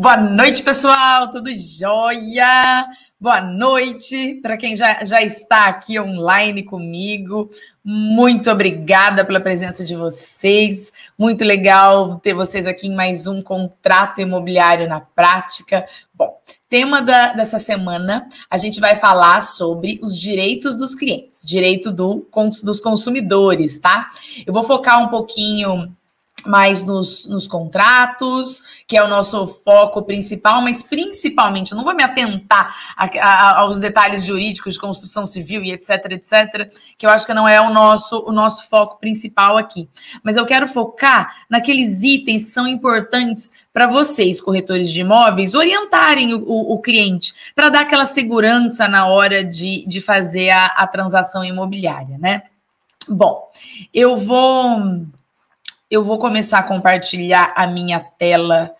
Boa noite, pessoal, tudo jóia? Boa noite para quem já, já está aqui online comigo. Muito obrigada pela presença de vocês. Muito legal ter vocês aqui em mais um contrato imobiliário na prática. Bom, tema da, dessa semana, a gente vai falar sobre os direitos dos clientes, direito do, dos consumidores, tá? Eu vou focar um pouquinho mais nos, nos, contratos, que é o nosso foco principal, mas principalmente, eu não vou me atentar a, a, aos detalhes jurídicos de construção civil e etc, etc, que eu acho que não é o nosso, o nosso foco principal aqui. Mas eu quero focar naqueles itens que são importantes para vocês, corretores de imóveis, orientarem o, o, o cliente, para dar aquela segurança na hora de, de fazer a, a transação imobiliária, né? Bom, eu vou eu vou começar a compartilhar a minha tela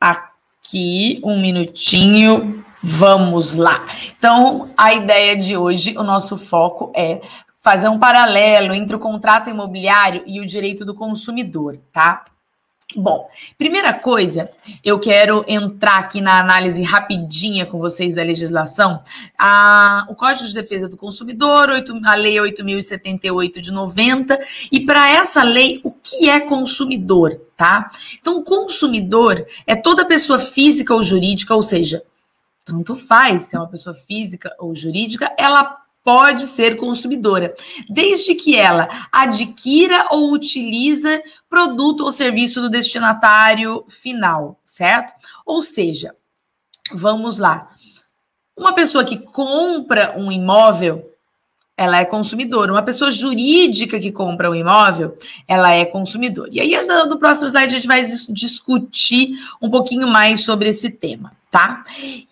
aqui, um minutinho. Vamos lá. Então, a ideia de hoje, o nosso foco é fazer um paralelo entre o contrato imobiliário e o direito do consumidor, tá? Bom, primeira coisa, eu quero entrar aqui na análise rapidinha com vocês da legislação. O Código de Defesa do Consumidor, 8, a Lei 8.078 de 90, e para essa lei, o que é consumidor, tá? Então, consumidor é toda pessoa física ou jurídica, ou seja, tanto faz se é uma pessoa física ou jurídica, ela pode ser consumidora, desde que ela adquira ou utiliza produto ou serviço do destinatário final, certo? Ou seja, vamos lá. Uma pessoa que compra um imóvel, ela é consumidora. Uma pessoa jurídica que compra um imóvel, ela é consumidora. E aí, no próximo slide, a gente vai discutir um pouquinho mais sobre esse tema tá?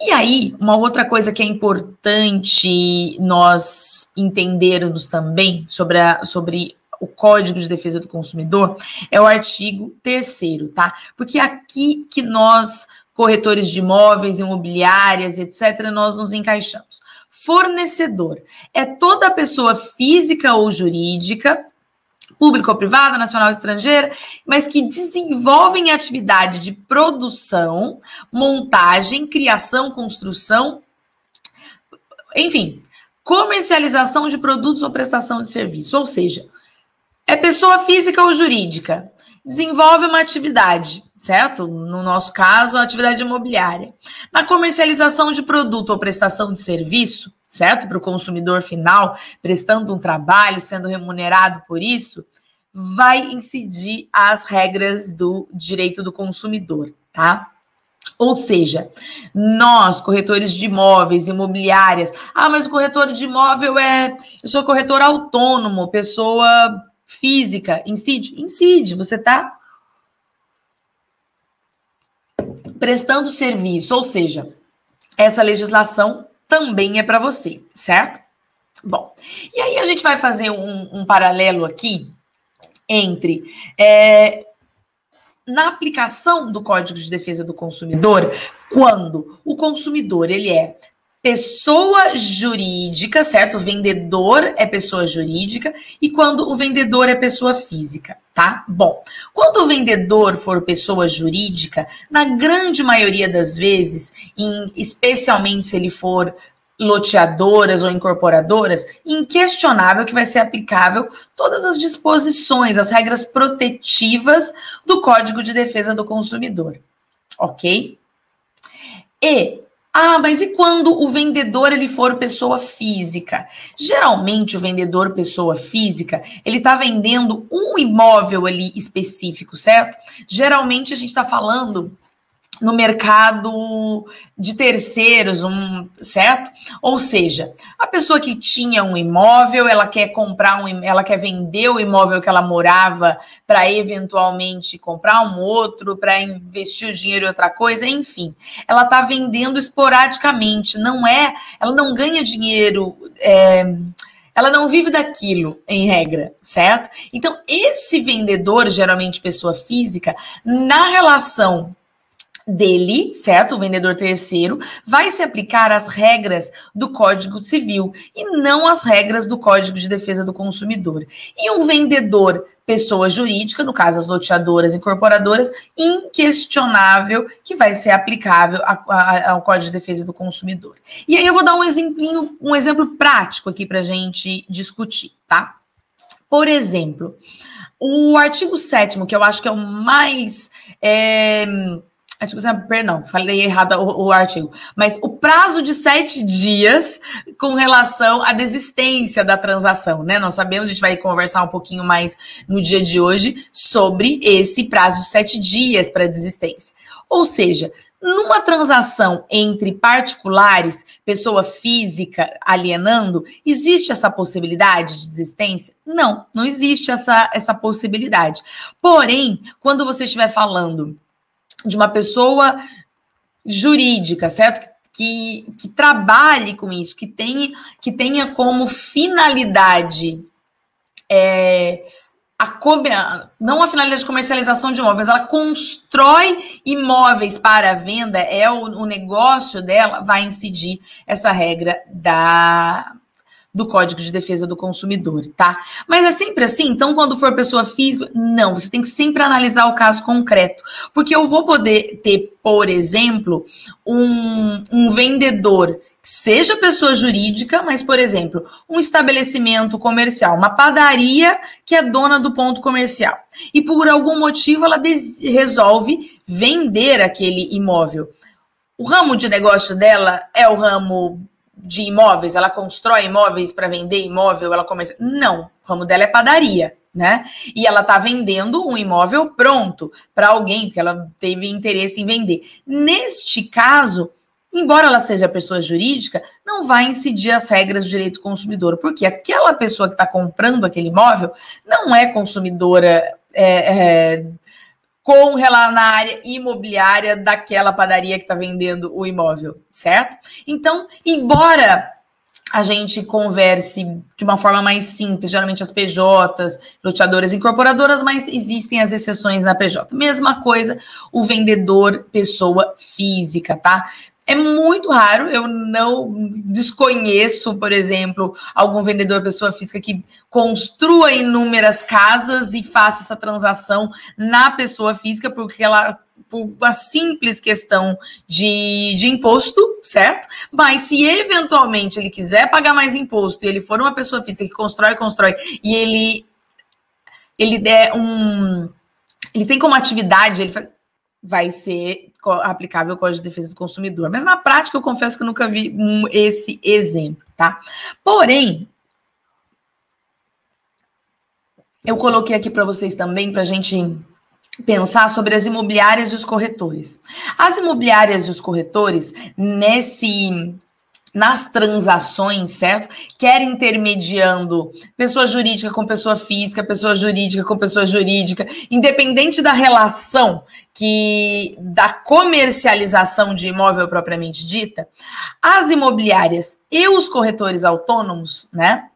E aí, uma outra coisa que é importante nós entendermos também sobre, a, sobre o Código de Defesa do Consumidor é o artigo 3 tá? Porque é aqui que nós, corretores de imóveis, imobiliárias, etc., nós nos encaixamos. Fornecedor é toda pessoa física ou jurídica pública ou privada, nacional ou estrangeira, mas que desenvolvem atividade de produção, montagem, criação, construção, enfim, comercialização de produtos ou prestação de serviço. Ou seja, é pessoa física ou jurídica, desenvolve uma atividade, certo? No nosso caso, a atividade imobiliária. Na comercialização de produto ou prestação de serviço, certo? Para o consumidor final, prestando um trabalho, sendo remunerado por isso, vai incidir as regras do direito do consumidor, tá? Ou seja, nós, corretores de imóveis, imobiliárias, ah, mas o corretor de imóvel é. Eu sou corretor autônomo, pessoa física, incide? Incide, você está prestando serviço, ou seja, essa legislação também é para você, certo? Bom, e aí a gente vai fazer um, um paralelo aqui entre é, na aplicação do Código de Defesa do Consumidor, quando o consumidor ele é pessoa jurídica, certo? O vendedor é pessoa jurídica e quando o vendedor é pessoa física, tá? Bom, quando o vendedor for pessoa jurídica, na grande maioria das vezes, em, especialmente se ele for loteadoras ou incorporadoras, inquestionável que vai ser aplicável todas as disposições, as regras protetivas do Código de Defesa do Consumidor. Ok? E ah, mas e quando o vendedor ele for pessoa física? Geralmente o vendedor pessoa física, ele está vendendo um imóvel ali específico, certo? Geralmente a gente está falando no mercado de terceiros, um, certo? Ou seja, a pessoa que tinha um imóvel, ela quer comprar um, ela quer vender o imóvel que ela morava para eventualmente comprar um outro, para investir o dinheiro em outra coisa, enfim, ela está vendendo esporadicamente, não é, ela não ganha dinheiro. É, ela não vive daquilo, em regra, certo? Então, esse vendedor, geralmente pessoa física, na relação dele, certo? O vendedor terceiro, vai se aplicar as regras do Código Civil e não as regras do Código de Defesa do Consumidor. E um vendedor pessoa jurídica, no caso as loteadoras e incorporadoras, inquestionável que vai ser aplicável a, a, ao Código de Defesa do Consumidor. E aí eu vou dar um exemplinho, um exemplo prático aqui para gente discutir, tá? Por exemplo, o artigo 7 que eu acho que é o mais é, Artigo, perdão, falei errado o, o, artigo. Mas o prazo de sete dias com relação à desistência da transação, né? Nós sabemos, a gente vai conversar um pouquinho mais no dia de hoje sobre esse prazo de sete dias para desistência. Ou seja, numa transação entre particulares, pessoa física alienando, existe essa possibilidade de desistência? Não, não existe essa, essa possibilidade. Porém, quando você estiver falando de uma pessoa jurídica, certo? Que, que trabalhe com isso, que tenha, que tenha como finalidade é, a, não a finalidade de comercialização de imóveis, ela constrói imóveis para venda, é o, o negócio dela, vai incidir essa regra da, do Código de Defesa do Consumidor, tá? Mas é sempre assim? Então, quando for pessoa física, não, você tem que sempre analisar o caso concreto. Porque eu vou poder ter, por exemplo, um, um vendedor seja pessoa jurídica, mas, por exemplo, um estabelecimento comercial, uma padaria que é dona do ponto comercial. E por algum motivo ela resolve vender aquele imóvel. O ramo de negócio dela é o ramo de imóveis, ela constrói imóveis para vender imóvel, ela começa. Não, o ramo dela é padaria, né? E ela está vendendo um imóvel pronto para alguém, que ela teve interesse em vender. Neste caso, embora ela seja pessoa jurídica, não vai incidir as regras do direito consumidor, porque aquela pessoa que está comprando aquele imóvel não é consumidora. É, é, com na área imobiliária daquela padaria que está vendendo o imóvel, certo? Então, embora a gente converse de uma forma mais simples, geralmente as PJs, loteadoras incorporadoras, mas existem as exceções na PJ. Mesma coisa, o vendedor pessoa física, tá? É muito raro, eu não desconheço, por exemplo, algum vendedor pessoa física que construa inúmeras casas e faça essa transação na pessoa física, porque ela por uma simples questão de, de imposto, certo? Mas se eventualmente ele quiser pagar mais imposto e ele for uma pessoa física que constrói, constrói, e ele ele der um. Ele tem como atividade, ele faz, vai ser aplicável o Código de Defesa do Consumidor. Mas na prática, eu confesso que eu nunca vi um, esse exemplo, tá? Porém, eu coloquei aqui para vocês também, para a gente pensar sobre as imobiliárias e os corretores. As imobiliárias e os corretores, nesse nas transações, certo? Quer intermediando pessoa jurídica com pessoa física, pessoa jurídica com pessoa jurídica, independente da relação que da comercialização de imóvel propriamente dita, as imobiliárias e os corretores autônomos, né?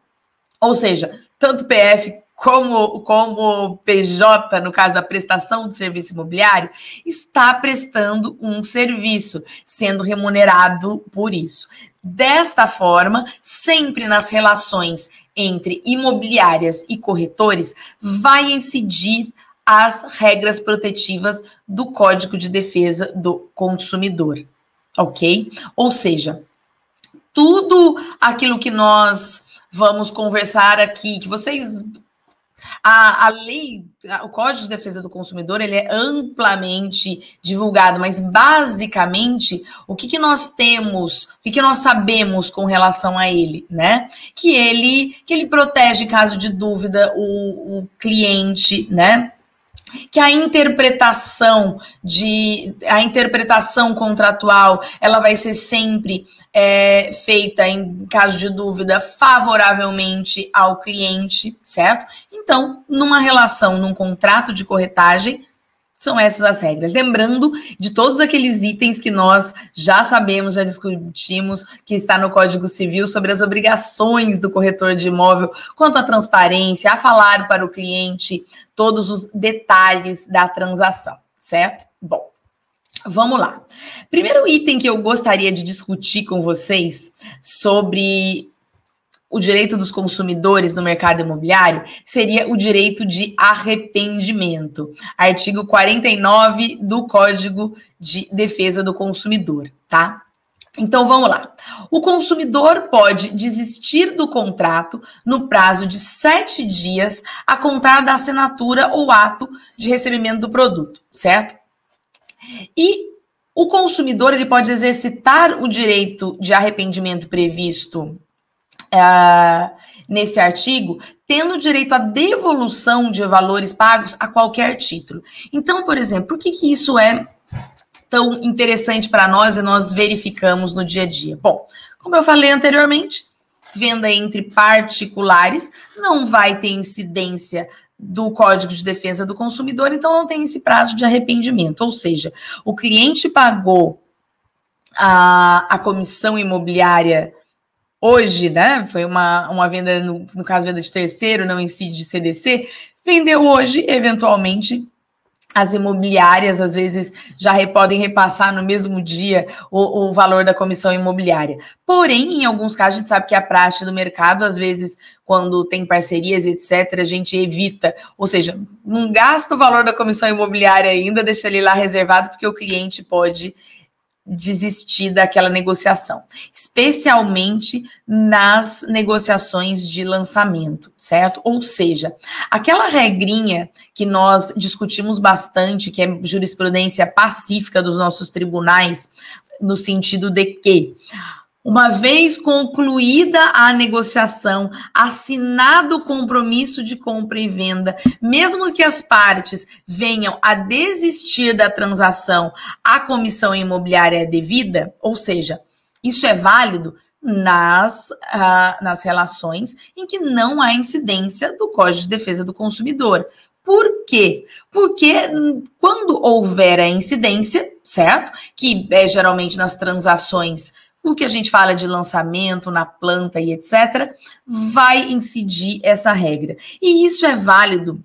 Ou seja, tanto PF como, como PJ, no caso da prestação de serviço imobiliário, está prestando um serviço, sendo remunerado por isso. Desta forma, sempre nas relações entre imobiliárias e corretores, vai incidir as regras protetivas do Código de Defesa do Consumidor, ok? Ou seja, tudo aquilo que nós vamos conversar aqui, que vocês a, a lei, o Código de Defesa do Consumidor, ele é amplamente divulgado, mas basicamente o que, que nós temos, o que, que nós sabemos com relação a ele, né? Que ele, que ele protege, em caso de dúvida, o, o cliente, né? Que a interpretação de a interpretação contratual ela vai ser sempre é, feita em caso de dúvida favoravelmente ao cliente, certo? Então, numa relação, num contrato de corretagem, são essas as regras. Lembrando de todos aqueles itens que nós já sabemos, já discutimos, que está no Código Civil sobre as obrigações do corretor de imóvel quanto à transparência, a falar para o cliente todos os detalhes da transação, certo? Bom, Vamos lá. Primeiro item que eu gostaria de discutir com vocês sobre o direito dos consumidores no mercado imobiliário seria o direito de arrependimento. Artigo 49 do Código de Defesa do Consumidor, tá? Então vamos lá. O consumidor pode desistir do contrato no prazo de sete dias a contar da assinatura ou ato de recebimento do produto, certo? E o consumidor ele pode exercitar o direito de arrependimento previsto uh, nesse artigo, tendo direito à devolução de valores pagos a qualquer título. Então, por exemplo, por que, que isso é tão interessante para nós e nós verificamos no dia a dia? Bom, como eu falei anteriormente, venda entre particulares não vai ter incidência do Código de Defesa do Consumidor, então não tem esse prazo de arrependimento. Ou seja, o cliente pagou a, a comissão imobiliária hoje, né? Foi uma, uma venda, no, no caso, venda de terceiro, não incide de CDC, vendeu hoje, eventualmente, as imobiliárias às vezes já podem repassar no mesmo dia o, o, valor da comissão imobiliária. Porém, em alguns casos, a gente sabe que a praxe do mercado, às vezes, quando tem parcerias, etc., a gente evita, ou seja, não gasta o valor da comissão imobiliária ainda, deixa ele lá reservado, porque o cliente pode desistir daquela negociação, especialmente nas negociações de lançamento, certo? Ou seja, aquela regrinha que nós discutimos bastante, que é jurisprudência pacífica dos nossos tribunais, no sentido de que uma vez concluída a negociação, assinado o compromisso de compra e venda, mesmo que as partes venham a desistir da transação, a comissão imobiliária é devida, ou seja, isso é válido nas, uh, nas relações em que não há incidência do Código de Defesa do Consumidor. Por quê? Porque quando houver a incidência, certo? Que é geralmente nas transações o que a gente fala de lançamento na planta e etc., vai incidir essa regra. E isso é válido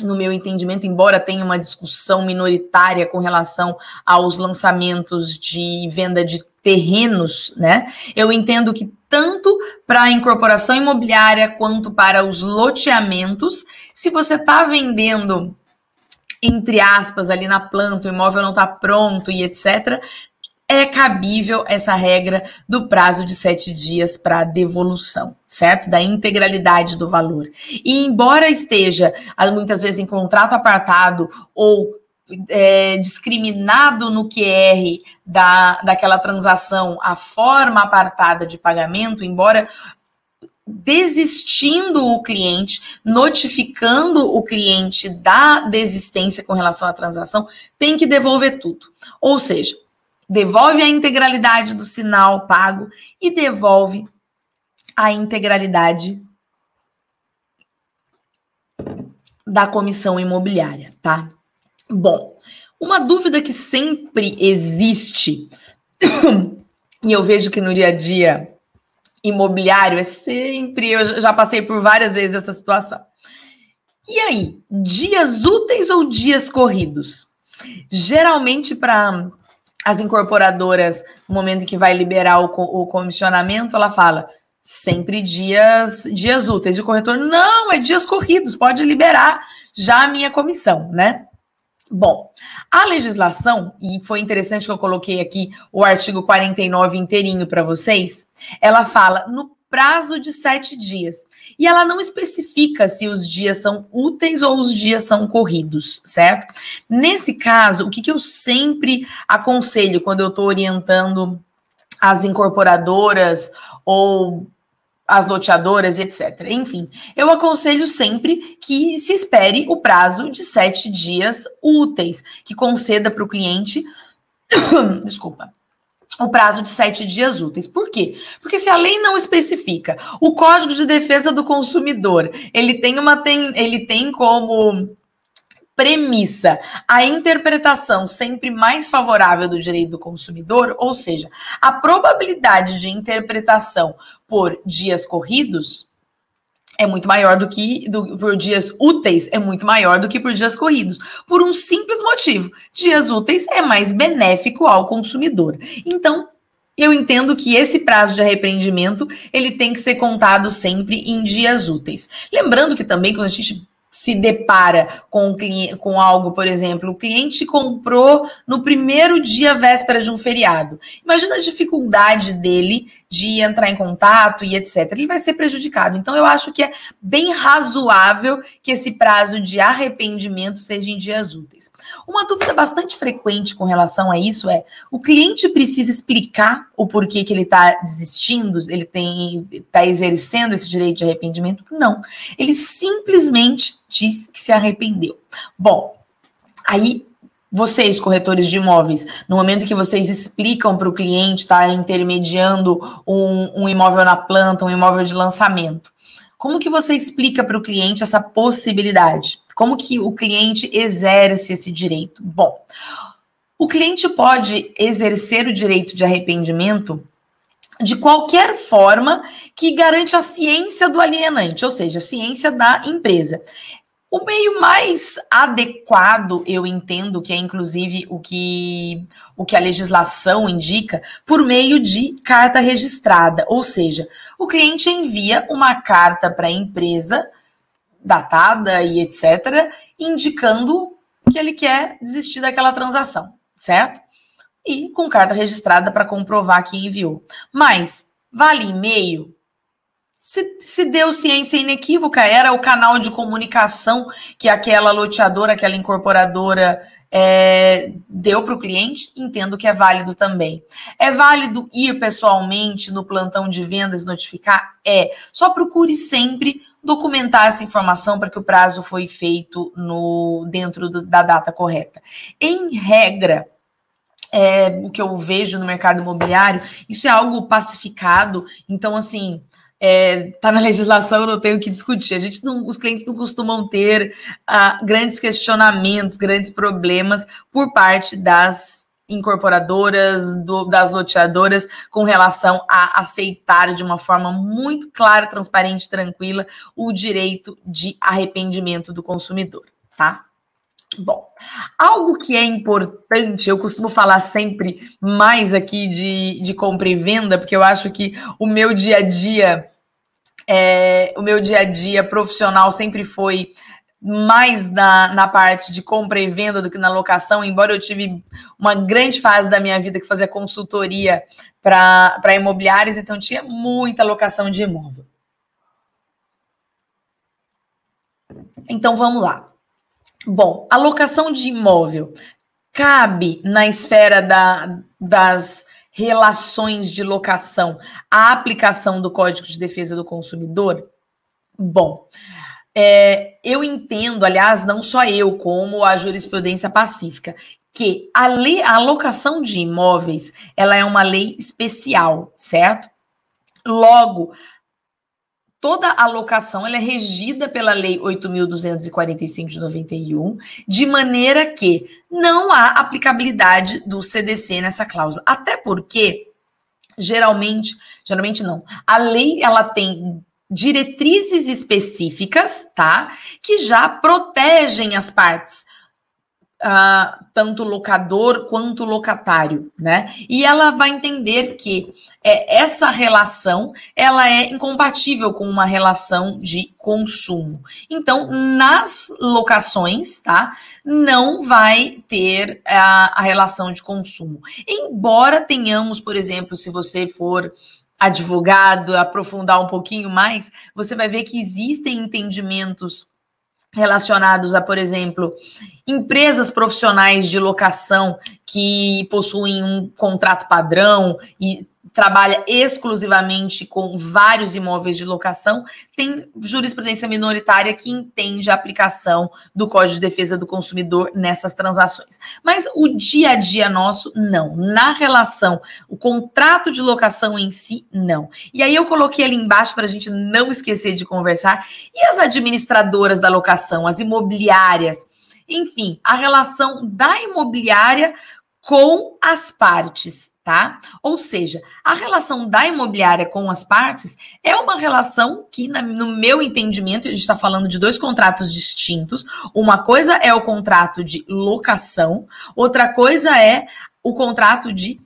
no meu entendimento, embora tenha uma discussão minoritária com relação aos lançamentos de venda de terrenos, né? Eu entendo que tanto para a incorporação imobiliária quanto para os loteamentos, se você está vendendo entre aspas ali na planta, o imóvel não está pronto e etc, é cabível essa regra do prazo de sete dias para devolução, certo? Da integralidade do valor. E embora esteja muitas vezes em contrato apartado ou é, discriminado no QR da, daquela transação a forma apartada de pagamento, embora desistindo o cliente, notificando o cliente da desistência com relação à transação, tem que devolver tudo. Ou seja, devolve a integralidade do sinal pago e devolve a integralidade da comissão imobiliária, tá? Bom, uma dúvida que sempre existe, e eu vejo que no dia a dia imobiliário é sempre, eu já passei por várias vezes essa situação. E aí, dias úteis ou dias corridos? Geralmente, para as incorporadoras, no momento em que vai liberar o, o comissionamento, ela fala sempre dias dias úteis. E o corretor, não, é dias corridos, pode liberar já a minha comissão, né? Bom, a legislação, e foi interessante que eu coloquei aqui o artigo 49 inteirinho para vocês, ela fala no prazo de sete dias. E ela não especifica se os dias são úteis ou os dias são corridos, certo? Nesse caso, o que, que eu sempre aconselho quando eu estou orientando as incorporadoras ou as loteadoras, etc. Enfim, eu aconselho sempre que se espere o prazo de sete dias úteis, que conceda para o cliente. Desculpa o prazo de sete dias úteis. Por quê? Porque se a lei não especifica, o Código de Defesa do Consumidor, ele tem uma tem, ele tem como premissa a interpretação sempre mais favorável do direito do consumidor, ou seja, a probabilidade de interpretação por dias corridos é muito maior do que do, por dias úteis, é muito maior do que por dias corridos, por um simples motivo: dias úteis é mais benéfico ao consumidor. Então, eu entendo que esse prazo de arrependimento ele tem que ser contado sempre em dias úteis. Lembrando que também quando a gente se depara com, com algo, por exemplo, o cliente comprou no primeiro dia véspera de um feriado. Imagina a dificuldade dele de entrar em contato e etc. Ele vai ser prejudicado. Então, eu acho que é bem razoável que esse prazo de arrependimento seja em dias úteis. Uma dúvida bastante frequente com relação a isso é: o cliente precisa explicar o porquê que ele está desistindo, ele está exercendo esse direito de arrependimento? Não. Ele simplesmente diz que se arrependeu. Bom, aí vocês, corretores de imóveis, no momento que vocês explicam para o cliente, tá intermediando um, um, imóvel na planta, um imóvel de lançamento, como que você explica para o cliente essa possibilidade? Como que o cliente exerce esse direito? Bom, o cliente pode exercer o direito de arrependimento de qualquer forma que garante a ciência do alienante, ou seja, a ciência da empresa. O meio mais adequado, eu entendo que é inclusive o que, o que a legislação indica, por meio de carta registrada. Ou seja, o cliente envia uma carta para a empresa, datada e etc., indicando que ele quer desistir daquela transação, certo? E com carta registrada para comprovar que enviou. Mas vale e-mail? Se, se deu ciência inequívoca, era o canal de comunicação que aquela loteadora, aquela incorporadora é, deu para o cliente, entendo que é válido também. É válido ir pessoalmente no plantão de vendas notificar? É. Só procure sempre documentar essa informação para que o prazo foi feito no dentro do, da data correta. Em regra, é, o que eu vejo no mercado imobiliário, isso é algo pacificado. Então, assim, é, tá na legislação, não tenho o que discutir. A gente não, os clientes não costumam ter uh, grandes questionamentos, grandes problemas por parte das incorporadoras, do, das loteadoras, com relação a aceitar de uma forma muito clara, transparente, tranquila o direito de arrependimento do consumidor, tá? Bom, algo que é importante, eu costumo falar sempre mais aqui de, de compra e venda, porque eu acho que o meu dia a dia é, o meu dia a dia profissional sempre foi mais na, na parte de compra e venda do que na locação, embora eu tive uma grande fase da minha vida que fazia consultoria para imobiliários, então tinha muita locação de imóvel. Então vamos lá. Bom, a locação de imóvel cabe na esfera da, das relações de locação, a aplicação do Código de Defesa do Consumidor? Bom, é, eu entendo, aliás, não só eu, como a jurisprudência pacífica, que a lei, a alocação de imóveis, ela é uma lei especial, certo? Logo, toda alocação ela é regida pela Lei 8.245 de 91, de maneira que não há aplicabilidade do CDC nessa cláusula. Até porque, geralmente, geralmente não, a lei ela tem diretrizes específicas, tá? Que já protegem as partes uh, tanto locador quanto locatário, né? E ela vai entender que é, essa relação ela é incompatível com uma relação de consumo. Então, nas locações, tá? Não vai ter a, a relação de consumo. Embora tenhamos, por exemplo, se você for advogado, aprofundar um pouquinho mais, você vai ver que existem entendimentos relacionados a, por exemplo, empresas profissionais de locação que possuem um contrato padrão e trabalha exclusivamente com vários imóveis de locação, tem jurisprudência minoritária que entende a aplicação do Código de Defesa do Consumidor nessas transações. Mas o dia a dia nosso, não. Na relação, o contrato de locação em si, não. E aí eu coloquei ali embaixo para a gente não esquecer de conversar. E as administradoras da locação, as imobiliárias, enfim, a relação da imobiliária com as partes tá? Ou seja, a relação da imobiliária com as partes é uma relação que, no meu entendimento, a gente está falando de dois contratos distintos. Uma coisa é o contrato de locação, outra coisa é o contrato de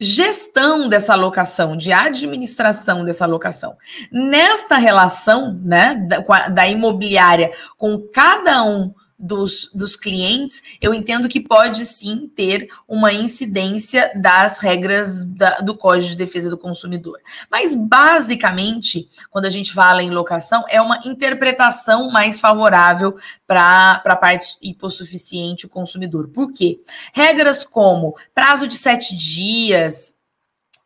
gestão dessa locação, de administração dessa locação. Nesta relação, né, da, da imobiliária com cada um dos, dos clientes, eu entendo que pode sim ter uma incidência das regras da, do Código de Defesa do Consumidor. Mas, basicamente, quando a gente fala em locação, é uma interpretação mais favorável para a parte hipossuficiente, o consumidor. Por quê? Regras como prazo de sete dias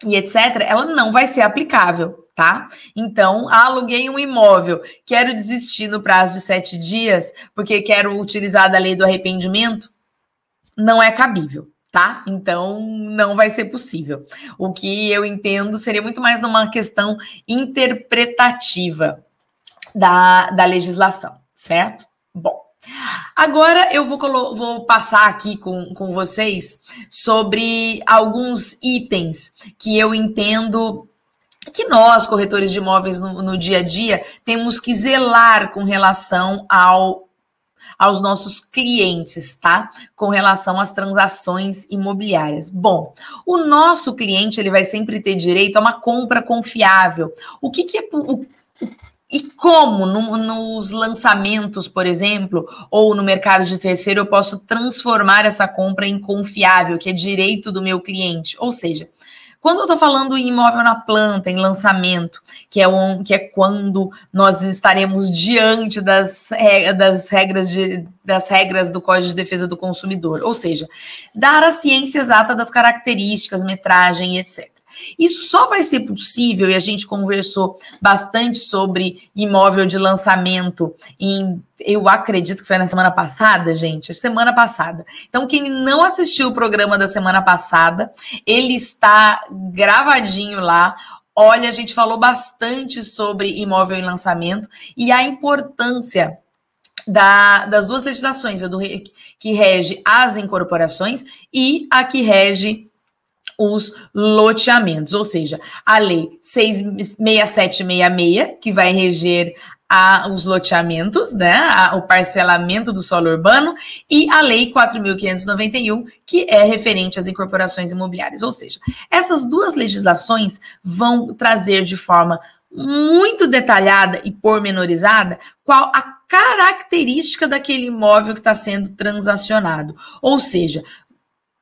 e etc., ela não vai ser aplicável tá? Então, aluguei um imóvel, quero desistir no prazo de sete dias, porque quero utilizar da lei do arrependimento, não é cabível, tá? Então, não vai ser possível. O que eu entendo seria muito mais numa questão interpretativa da, da legislação, certo? Bom. Agora eu vou, vou passar aqui com, com vocês sobre alguns itens que eu entendo que nós, corretores de imóveis no, no dia a dia, temos que zelar com relação ao aos nossos clientes, tá? Com relação às transações imobiliárias. Bom, o nosso cliente ele vai sempre ter direito a uma compra confiável. O que, que é o, e como no, nos lançamentos, por exemplo, ou no mercado de terceiro, eu posso transformar essa compra em confiável, que é direito do meu cliente? Ou seja, quando eu estou falando em imóvel na planta, em lançamento, que é, um, que é quando nós estaremos diante das, das, regras de, das regras do Código de Defesa do Consumidor, ou seja, dar a ciência exata das características, metragem e etc. Isso só vai ser possível, e a gente conversou bastante sobre imóvel de lançamento em, eu acredito que foi na semana passada, gente, semana passada. Então, quem não assistiu o programa da semana passada, ele está gravadinho lá. Olha, a gente falou bastante sobre imóvel em lançamento e a importância da, das duas legislações, a do que rege as incorporações e a que rege os loteamentos, ou seja, a lei 6766, que vai reger a, os loteamentos, né, a, o parcelamento do solo urbano, e a Lei 4.591, que é referente às incorporações imobiliárias. Ou seja, essas duas legislações vão trazer de forma muito detalhada e pormenorizada qual a característica daquele imóvel que está sendo transacionado. Ou seja,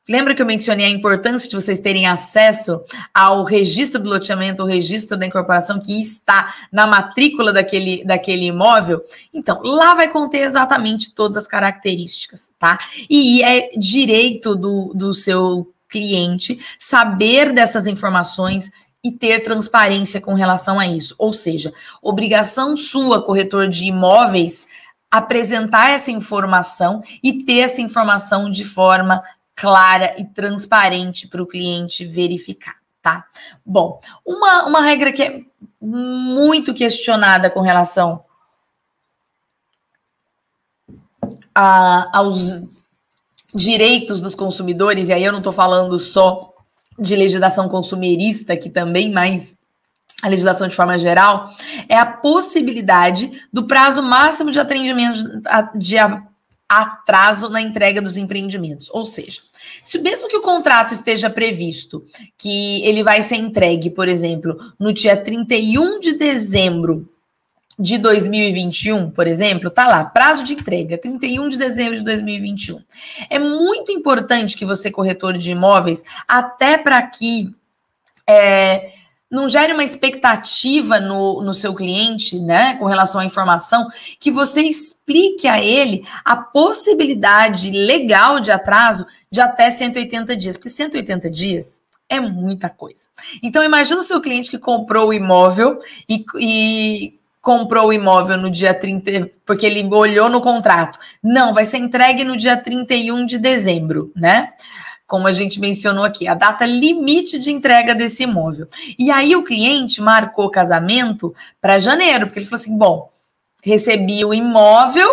Lembra que eu mencionei a importância de vocês terem acesso ao registro do loteamento, o registro da incorporação que está na matrícula daquele, daquele imóvel? Então, lá vai conter exatamente todas as características, tá? E é direito do, do seu cliente saber dessas informações e ter transparência com relação a isso. Ou seja, obrigação sua, corretor de imóveis, apresentar essa informação e ter essa informação de forma clara e transparente para o cliente verificar, tá? Bom, uma, uma regra que é muito questionada com relação a, aos direitos dos consumidores, e aí eu não estou falando só de legislação consumerista, que também, mas a legislação de forma geral, é a possibilidade do prazo máximo de atendimento de atraso na entrega dos empreendimentos. Ou seja, se mesmo que o contrato esteja previsto que ele vai ser entregue, por exemplo, no dia 31 de dezembro de 2021, por exemplo, tá lá, prazo de entrega, 31 de dezembro de 2021. É muito importante que você, corretor de imóveis, até para que é, não gere uma expectativa no, no seu cliente, né, com relação à informação, que você explique a ele a possibilidade legal de atraso de até 180 dias, porque 180 dias é muita coisa. Então, imagina o seu cliente que comprou o imóvel e, e comprou o imóvel no dia 30, porque ele olhou no contrato. Não, vai ser entregue no dia 31 de dezembro, né? Como a gente mencionou aqui, a data limite de entrega desse imóvel. E aí o cliente marcou casamento para janeiro, porque ele falou assim: bom, recebi o imóvel,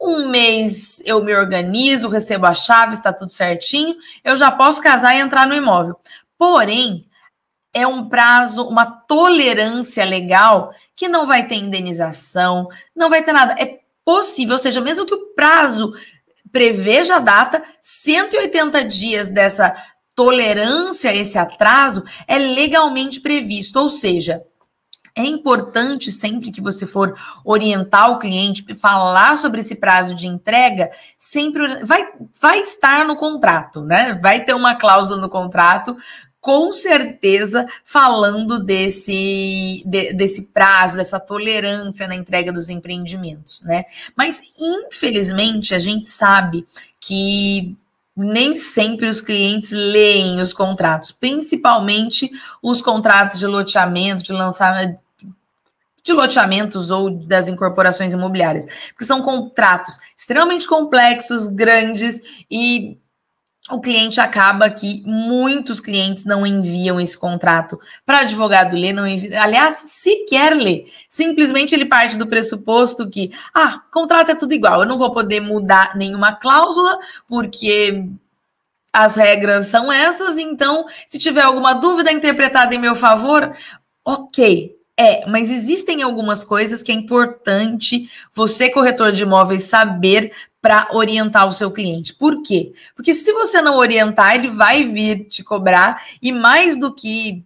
um mês eu me organizo, recebo a chave, está tudo certinho, eu já posso casar e entrar no imóvel. Porém, é um prazo, uma tolerância legal que não vai ter indenização, não vai ter nada. É possível, ou seja, mesmo que o prazo preveja a data, 180 dias dessa tolerância a esse atraso é legalmente previsto, ou seja, é importante sempre que você for orientar o cliente, falar sobre esse prazo de entrega, sempre vai, vai estar no contrato, né? Vai ter uma cláusula no contrato com certeza falando desse, de, desse prazo, dessa tolerância na entrega dos empreendimentos, né? Mas infelizmente a gente sabe que nem sempre os clientes leem os contratos, principalmente os contratos de loteamento, de lançamento de loteamentos ou das incorporações imobiliárias, porque são contratos extremamente complexos, grandes e o cliente acaba que muitos clientes não enviam esse contrato para advogado ler, não envia, aliás, sequer ler. Simplesmente ele parte do pressuposto que, ah, contrato é tudo igual, eu não vou poder mudar nenhuma cláusula, porque as regras são essas, então, se tiver alguma dúvida interpretada em meu favor, ok, é, mas existem algumas coisas que é importante você, corretor de imóveis, saber para orientar o seu cliente. Por quê? Porque se você não orientar, ele vai vir te cobrar, e mais do que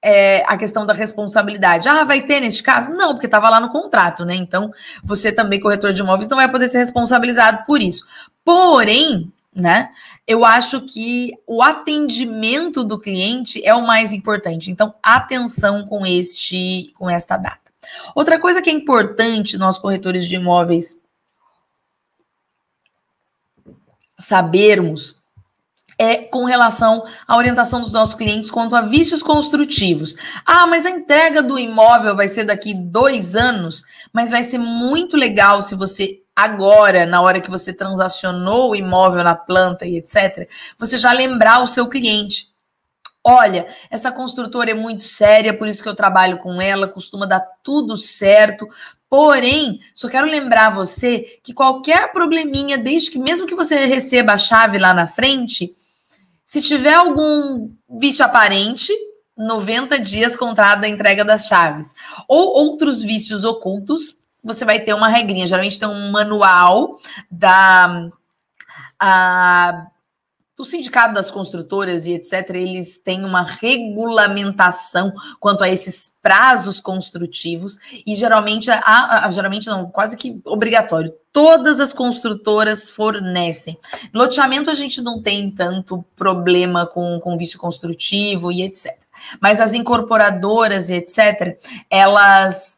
é, a questão da responsabilidade. Ah, vai ter neste caso? Não, porque estava lá no contrato, né? Então, você também, corretor de imóveis, não vai poder ser responsabilizado por isso. Porém, né? Eu acho que o atendimento do cliente é o mais importante. Então, atenção com este com esta data. Outra coisa que é importante nós corretores de imóveis sabermos é com relação à orientação dos nossos clientes quanto a vícios construtivos. Ah, mas a entrega do imóvel vai ser daqui dois anos, mas vai ser muito legal se você agora, na hora que você transacionou o imóvel na planta e etc., você já lembrar o seu cliente. Olha, essa construtora é muito séria, por isso que eu trabalho com ela, costuma dar tudo certo. Porém, só quero lembrar você que qualquer probleminha, desde que mesmo que você receba a chave lá na frente, se tiver algum vício aparente, 90 dias contrato da entrega das chaves. Ou outros vícios ocultos, você vai ter uma regrinha. Geralmente tem um manual da. A, do sindicato das construtoras e etc., eles têm uma regulamentação quanto a esses prazos construtivos e geralmente, a, a, geralmente não, quase que obrigatório. Todas as construtoras fornecem. Loteamento a gente não tem tanto problema com, com vício construtivo e etc. Mas as incorporadoras e etc., elas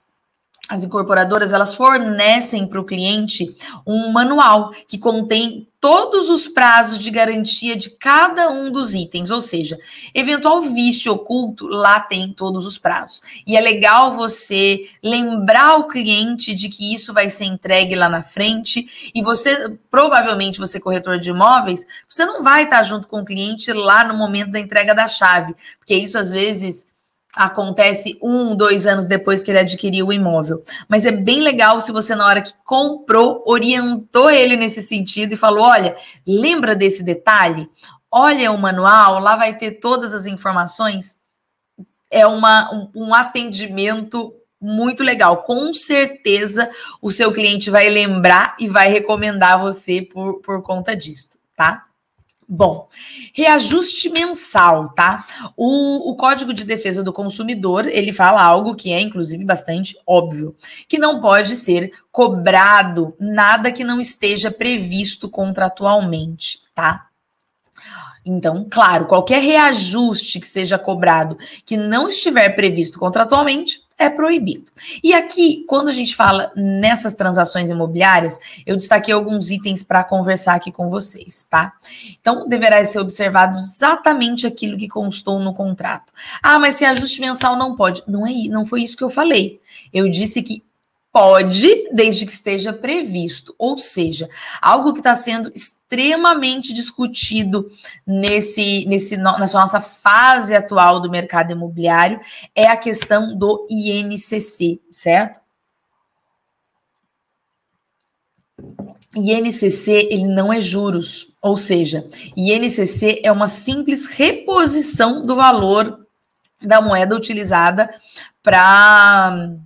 as incorporadoras elas fornecem para o cliente um manual que contém todos os prazos de garantia de cada um dos itens, ou seja, eventual vício oculto, lá tem todos os prazos. E é legal você lembrar o cliente de que isso vai ser entregue lá na frente, e você, provavelmente, você corretor de imóveis, você não vai estar junto com o cliente lá no momento da entrega da chave, porque isso às vezes acontece um, dois anos depois que ele adquiriu o imóvel. Mas é bem legal se você, na hora que comprou, orientou ele nesse sentido e falou: olha, lembra desse detalhe? Olha o manual, lá vai ter todas as informações. É uma, um, um atendimento muito legal. Com certeza o seu cliente vai lembrar e vai recomendar você por, por conta disso, tá? Bom, reajuste mensal, tá? O, o Código de Defesa do Consumidor, ele fala algo que é, inclusive, bastante óbvio, que não pode ser cobrado nada que não esteja previsto contratualmente, tá? Então, claro, qualquer reajuste que seja cobrado que não estiver previsto contratualmente, é proibido. E aqui, quando a gente fala nessas transações imobiliárias, eu destaquei alguns itens para conversar aqui com vocês, tá? Então, deverá ser observado exatamente aquilo que constou no contrato. Ah, mas se ajuste mensal não pode. Não é, não foi isso que eu falei. Eu disse que Pode, desde que esteja previsto. Ou seja, algo que está sendo extremamente discutido nesse, nesse, nessa nossa fase atual do mercado imobiliário é a questão do INCC, certo? INCC ele não é juros, ou seja, INCC é uma simples reposição do valor da moeda utilizada para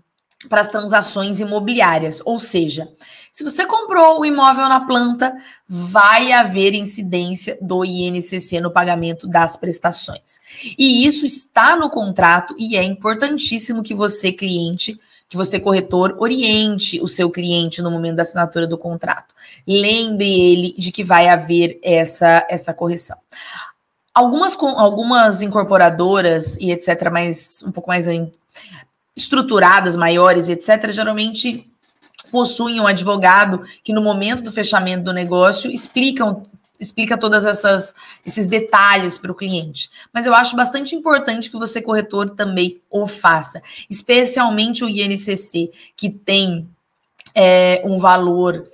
para as transações imobiliárias, ou seja, se você comprou o imóvel na planta, vai haver incidência do INCC no pagamento das prestações. E isso está no contrato e é importantíssimo que você, cliente, que você, corretor, oriente o seu cliente no momento da assinatura do contrato. Lembre ele de que vai haver essa, essa correção. Algumas, algumas incorporadoras e etc., mais um pouco mais estruturadas, maiores, etc., geralmente possuem um advogado que, no momento do fechamento do negócio, explicam explica todas essas esses detalhes para o cliente. Mas eu acho bastante importante que você corretor também o faça, especialmente o INCC que tem é, um valor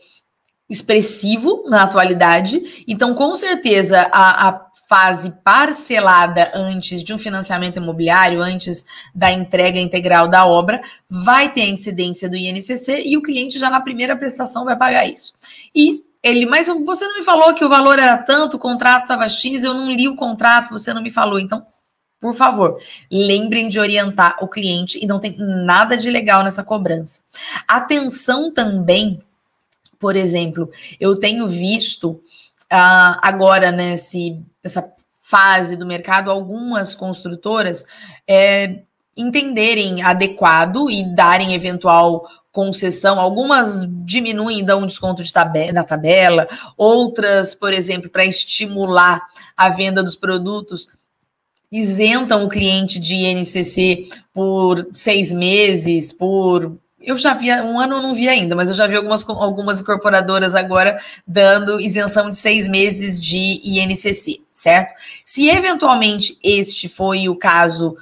expressivo na atualidade. Então, com certeza, a, a fase parcelada antes de um financiamento imobiliário, antes da entrega integral da obra, vai ter a incidência do INCC e o cliente já na primeira prestação vai pagar isso. E ele, mas você não me falou que o valor era tanto, o contrato estava X, eu não li o contrato, você não me falou. Então, por favor, lembrem de orientar o cliente e não tem nada de legal nessa cobrança. Atenção também, por exemplo, eu tenho visto uh, agora nesse, nessa fase do mercado algumas construtoras é, entenderem adequado e darem eventual concessão, algumas diminuem e dão um desconto de tabela, na tabela, outras, por exemplo, para estimular a venda dos produtos, isentam o cliente de INCC por seis meses, por. Eu já vi, um ano eu não vi ainda, mas eu já vi algumas, algumas incorporadoras agora dando isenção de seis meses de INCC, certo? Se eventualmente este foi o caso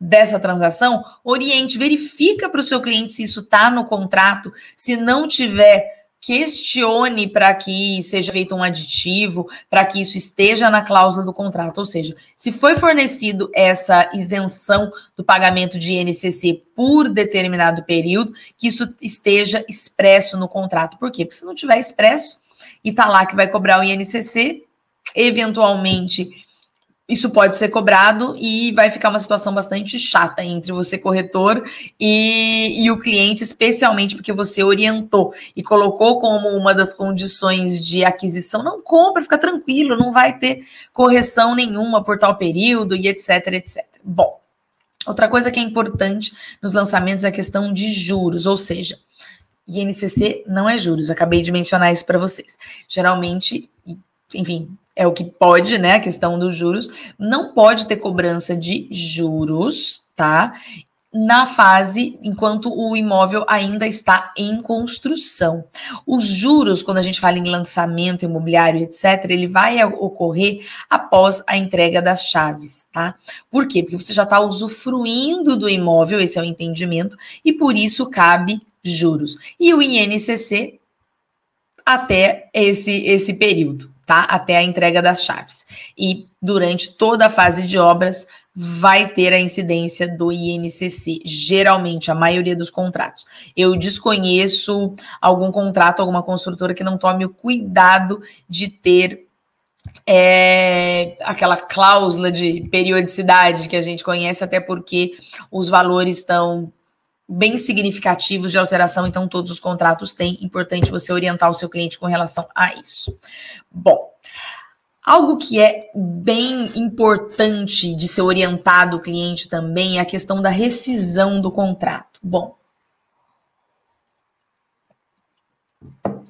dessa transação, oriente, verifica para o seu cliente se isso está no contrato. Se não tiver, questione para que seja feito um aditivo, para que isso esteja na cláusula do contrato. Ou seja, se foi fornecido essa isenção do pagamento de INCC por determinado período, que isso esteja expresso no contrato. Por quê? Porque se não tiver expresso e está lá que vai cobrar o INCC, eventualmente isso pode ser cobrado e vai ficar uma situação bastante chata entre você, corretor, e, e o cliente, especialmente porque você orientou e colocou como uma das condições de aquisição. Não compra, fica tranquilo, não vai ter correção nenhuma por tal período e etc, etc. Bom, outra coisa que é importante nos lançamentos é a questão de juros, ou seja, INCC não é juros, acabei de mencionar isso para vocês. Geralmente, enfim, é o que pode, né? A questão dos juros. Não pode ter cobrança de juros, tá? Na fase enquanto o imóvel ainda está em construção. Os juros, quando a gente fala em lançamento imobiliário, etc., ele vai ocorrer após a entrega das chaves, tá? Por quê? Porque você já está usufruindo do imóvel, esse é o entendimento, e por isso cabe juros. E o INCC até esse, esse período tá? Até a entrega das chaves. E durante toda a fase de obras vai ter a incidência do INCC, geralmente a maioria dos contratos. Eu desconheço algum contrato, alguma construtora que não tome o cuidado de ter é, aquela cláusula de periodicidade que a gente conhece, até porque os valores estão bem significativos de alteração, então todos os contratos têm. Importante você orientar o seu cliente com relação a isso. Bom, algo que é bem importante de ser orientado o cliente também é a questão da rescisão do contrato. Bom,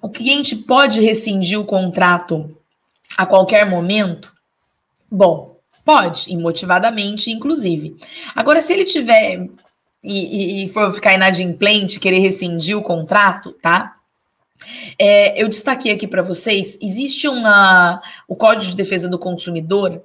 o cliente pode rescindir o contrato a qualquer momento? Bom, pode, imotivadamente, inclusive. Agora, se ele tiver e, e, for ficar inadimplente, querer rescindir o contrato, tá? É, eu destaquei aqui para vocês, existe uma o Código de Defesa do Consumidor,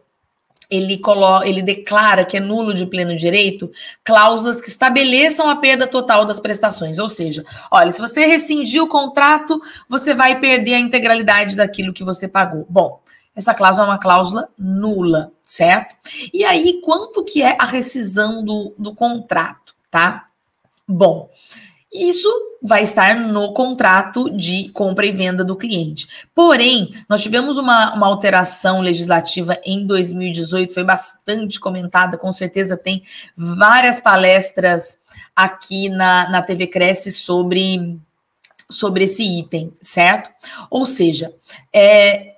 ele coloca, ele declara que é nulo de pleno direito cláusulas que estabeleçam a perda total das prestações. Ou seja, olha, se você rescindir o contrato, você vai perder a integralidade daquilo que você pagou. Bom, essa cláusula é uma cláusula nula, certo? E aí, quanto que é a rescisão do, do contrato? Tá? Bom, isso vai estar no contrato de compra e venda do cliente. Porém, nós tivemos uma, uma alteração legislativa em 2018, foi bastante comentada, com certeza tem várias palestras aqui na, na TV Cresce sobre, sobre esse item, certo? Ou seja, é,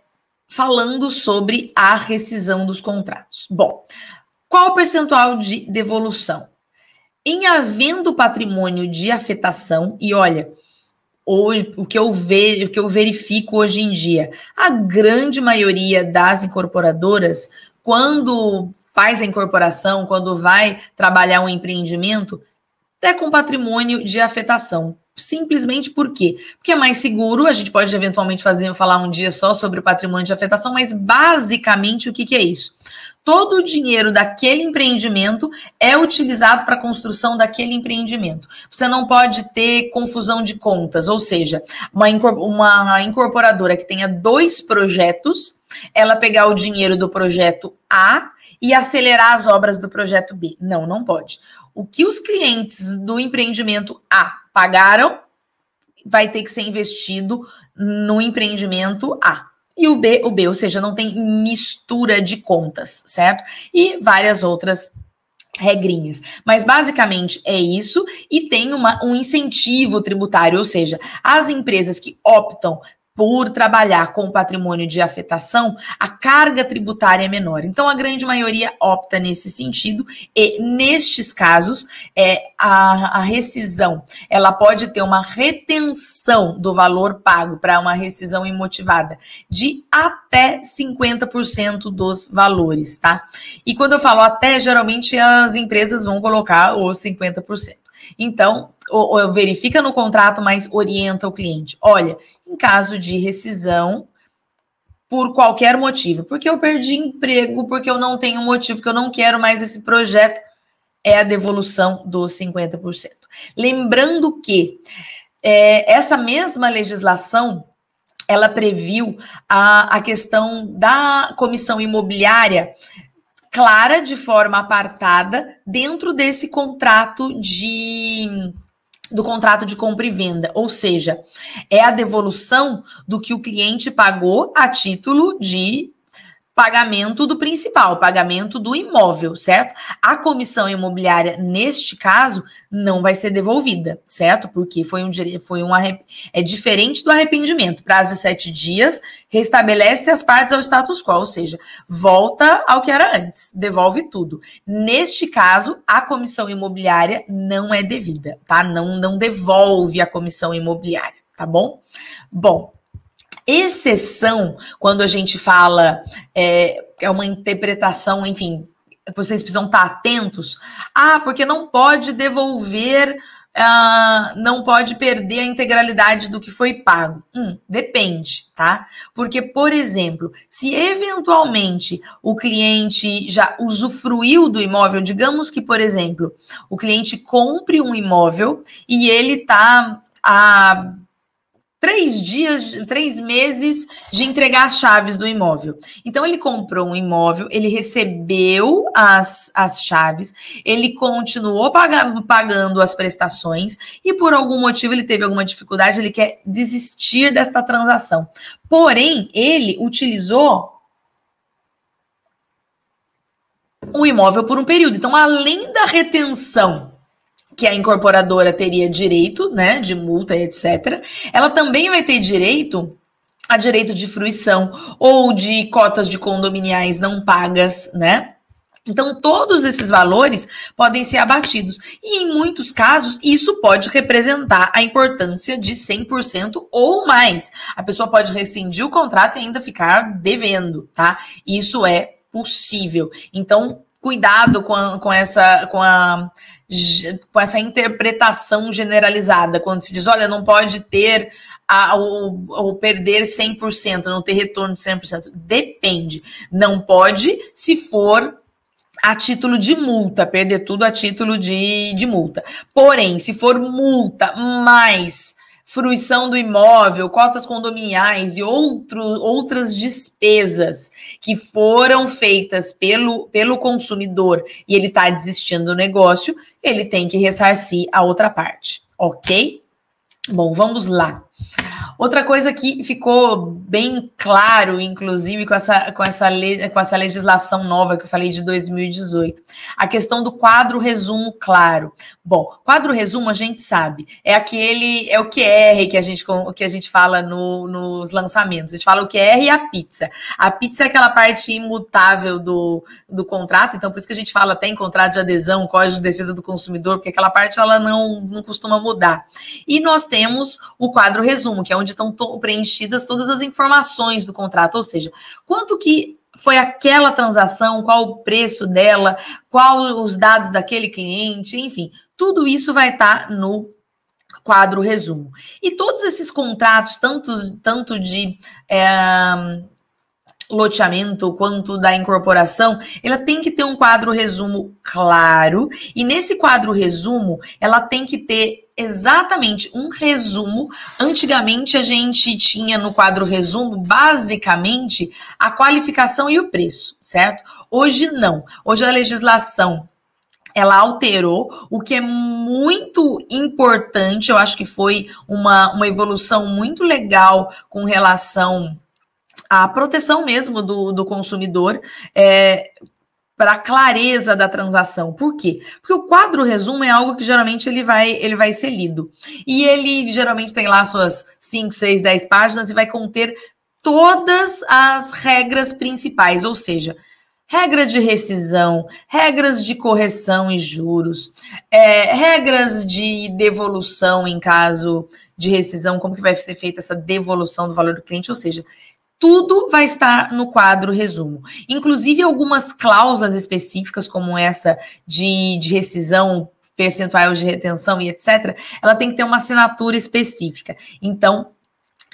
falando sobre a rescisão dos contratos. Bom, qual o percentual de devolução? Em havendo patrimônio de afetação, e olha, hoje, o que eu vejo, o que eu verifico hoje em dia, a grande maioria das incorporadoras, quando faz a incorporação, quando vai trabalhar um empreendimento, é com patrimônio de afetação. Simplesmente por quê? Porque é mais seguro, a gente pode eventualmente fazer falar um dia só sobre o patrimônio de afetação, mas basicamente o que, que é isso? Todo o dinheiro daquele empreendimento é utilizado para a construção daquele empreendimento. Você não pode ter confusão de contas, ou seja, uma, incorporadora que tenha dois projetos, ela pegar o dinheiro do projeto A e acelerar as obras do projeto B. Não, não pode. O que os clientes do empreendimento A pagaram vai ter que ser investido no empreendimento A. E o B, o B, ou seja, não tem mistura de contas, certo? E várias outras regrinhas. Mas basicamente é isso e tem uma, um incentivo tributário, ou seja, as empresas que optam por trabalhar com patrimônio de afetação, a carga tributária é menor. Então, a grande maioria opta nesse sentido, e nestes casos, é, a, a rescisão ela pode ter uma retenção do valor pago para uma rescisão imotivada de até 50% dos valores, tá? E quando eu falo até, geralmente as empresas vão colocar os 50%. Então, ou, ou verifica no contrato, mas orienta o cliente. Olha, em caso de rescisão, por qualquer motivo, porque eu perdi emprego, porque eu não tenho motivo, porque eu não quero mais esse projeto, é a devolução dos 50%. Lembrando que é, essa mesma legislação ela previu a, a questão da comissão imobiliária clara de forma apartada dentro desse contrato de do contrato de compra e venda, ou seja, é a devolução do que o cliente pagou a título de pagamento do principal, pagamento do imóvel, certo? A comissão imobiliária, neste caso, não vai ser devolvida, certo? Porque foi um, foi um é diferente do arrependimento. Prazo de sete dias, restabelece as partes ao status quo, ou seja, volta ao que era antes, devolve tudo. Neste caso, a comissão imobiliária não é devida, tá? Não, não devolve a comissão imobiliária, tá bom? Bom, exceção, quando a gente fala, é, é uma interpretação, enfim, vocês precisam estar atentos. Ah, porque não pode devolver, ah, não pode perder a integralidade do que foi pago. Hum, depende, tá? Porque, por exemplo, se eventualmente o cliente já usufruiu do imóvel, digamos que, por exemplo, o cliente compre um imóvel e ele está a três dias, três meses de entregar as chaves do imóvel. Então, ele comprou um imóvel, ele recebeu as, as chaves, ele continuou pagando, pagando as prestações e, por algum motivo, ele teve alguma dificuldade, ele quer desistir desta transação. Porém, ele utilizou o imóvel por um período. Então, além da retenção que a incorporadora teria direito, né, de multa e etc., ela também vai ter direito a direito de fruição ou de cotas de condominiais não pagas, né? Então, todos esses valores podem ser abatidos. E, em muitos casos, isso pode representar a importância de 100% ou mais. A pessoa pode rescindir o contrato e ainda ficar devendo, tá? Isso é possível. Então, cuidado com, a, com essa. Com a com essa interpretação generalizada, quando se diz, olha, não pode ter a, ou, ou perder 100%, não ter retorno de 100%. Depende. Não pode se for a título de multa, perder tudo a título de, de multa. Porém, se for multa mais fruição do imóvel, cotas condominiais e outro, outras despesas que foram feitas pelo, pelo consumidor e ele está desistindo do negócio, ele tem que ressarcir a outra parte, ok? Bom, vamos lá. Outra coisa que ficou bem claro, inclusive, com essa, com, essa lei, com essa legislação nova que eu falei de 2018, a questão do quadro resumo claro. Bom, quadro resumo a gente sabe, é aquele, é o QR que a gente, que a gente fala no, nos lançamentos. A gente fala o QR e a pizza. A pizza é aquela parte imutável do, do contrato, então por isso que a gente fala até em contrato de adesão, código de defesa do consumidor, porque aquela parte ela não, não costuma mudar. E nós temos o quadro resumo, que é onde onde estão preenchidas todas as informações do contrato, ou seja, quanto que foi aquela transação, qual o preço dela, qual os dados daquele cliente, enfim, tudo isso vai estar tá no quadro resumo. E todos esses contratos, tanto, tanto de é, loteamento quanto da incorporação, ela tem que ter um quadro resumo claro, e nesse quadro resumo, ela tem que ter exatamente um resumo. Antigamente a gente tinha no quadro resumo basicamente a qualificação e o preço, certo? Hoje não. Hoje a legislação ela alterou, o que é muito importante, eu acho que foi uma, uma evolução muito legal com relação à proteção mesmo do, do consumidor. É, para a clareza da transação. Por quê? Porque o quadro resumo é algo que geralmente ele vai, ele vai ser lido. E ele geralmente tem lá suas 5, 6, 10 páginas e vai conter todas as regras principais, ou seja, regra de rescisão, regras de correção e juros, é, regras de devolução em caso de rescisão, como que vai ser feita essa devolução do valor do cliente, ou seja, tudo vai estar no quadro resumo. Inclusive, algumas cláusulas específicas, como essa de, de rescisão, percentual de retenção e etc., ela tem que ter uma assinatura específica. Então,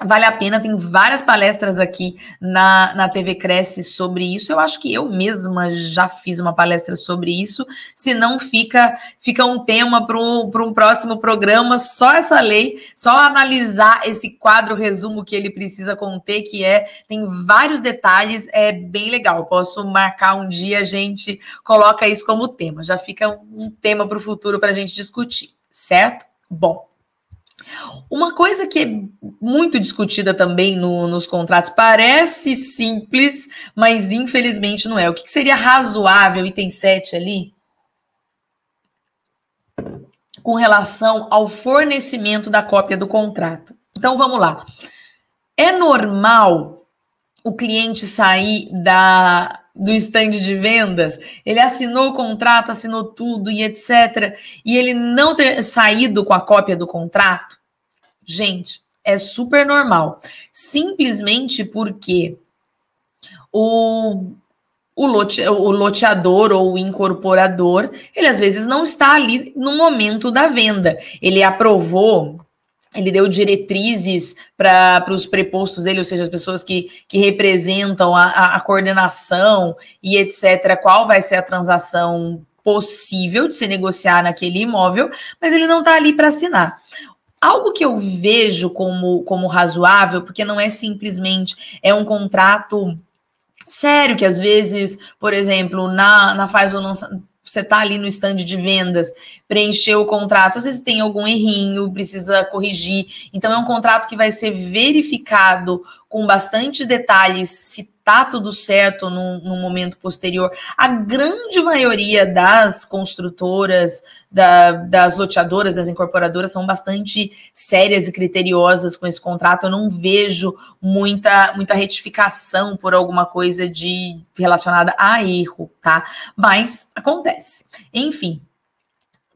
Vale a pena, tem várias palestras aqui na, na TV Cresce sobre isso. Eu acho que eu mesma já fiz uma palestra sobre isso. Se não, fica, fica um tema para um próximo programa, só essa lei, só analisar esse quadro resumo que ele precisa conter, que é tem vários detalhes, é bem legal. Posso marcar um dia, a gente coloca isso como tema. Já fica um tema para o futuro para a gente discutir, certo? Bom. Uma coisa que é muito discutida também no, nos contratos, parece simples, mas infelizmente não é. O que, que seria razoável, item 7 ali, com relação ao fornecimento da cópia do contrato? Então vamos lá. É normal o cliente sair da, do stand de vendas, ele assinou o contrato, assinou tudo e etc. E ele não ter saído com a cópia do contrato, gente, é super normal. Simplesmente porque o, o, lote, o loteador ou o incorporador, ele às vezes não está ali no momento da venda. Ele aprovou ele deu diretrizes para os prepostos dele, ou seja, as pessoas que, que representam a, a, a, coordenação e etc., qual vai ser a transação possível de se negociar naquele imóvel, mas ele não está ali para assinar. Algo que eu vejo como, como razoável, porque não é simplesmente é um contrato sério, que às vezes, por exemplo, na, na faz o lançamento você está ali no stand de vendas, preencheu o contrato, às vezes tem algum errinho, precisa corrigir. Então, é um contrato que vai ser verificado com bastante detalhes se tá tudo certo no, no momento posterior. A grande maioria das construtoras, da, das loteadoras, das incorporadoras são bastante sérias e criteriosas com esse contrato. Eu não vejo muita, muita retificação por alguma coisa de relacionada a erro, tá? Mas acontece. Enfim,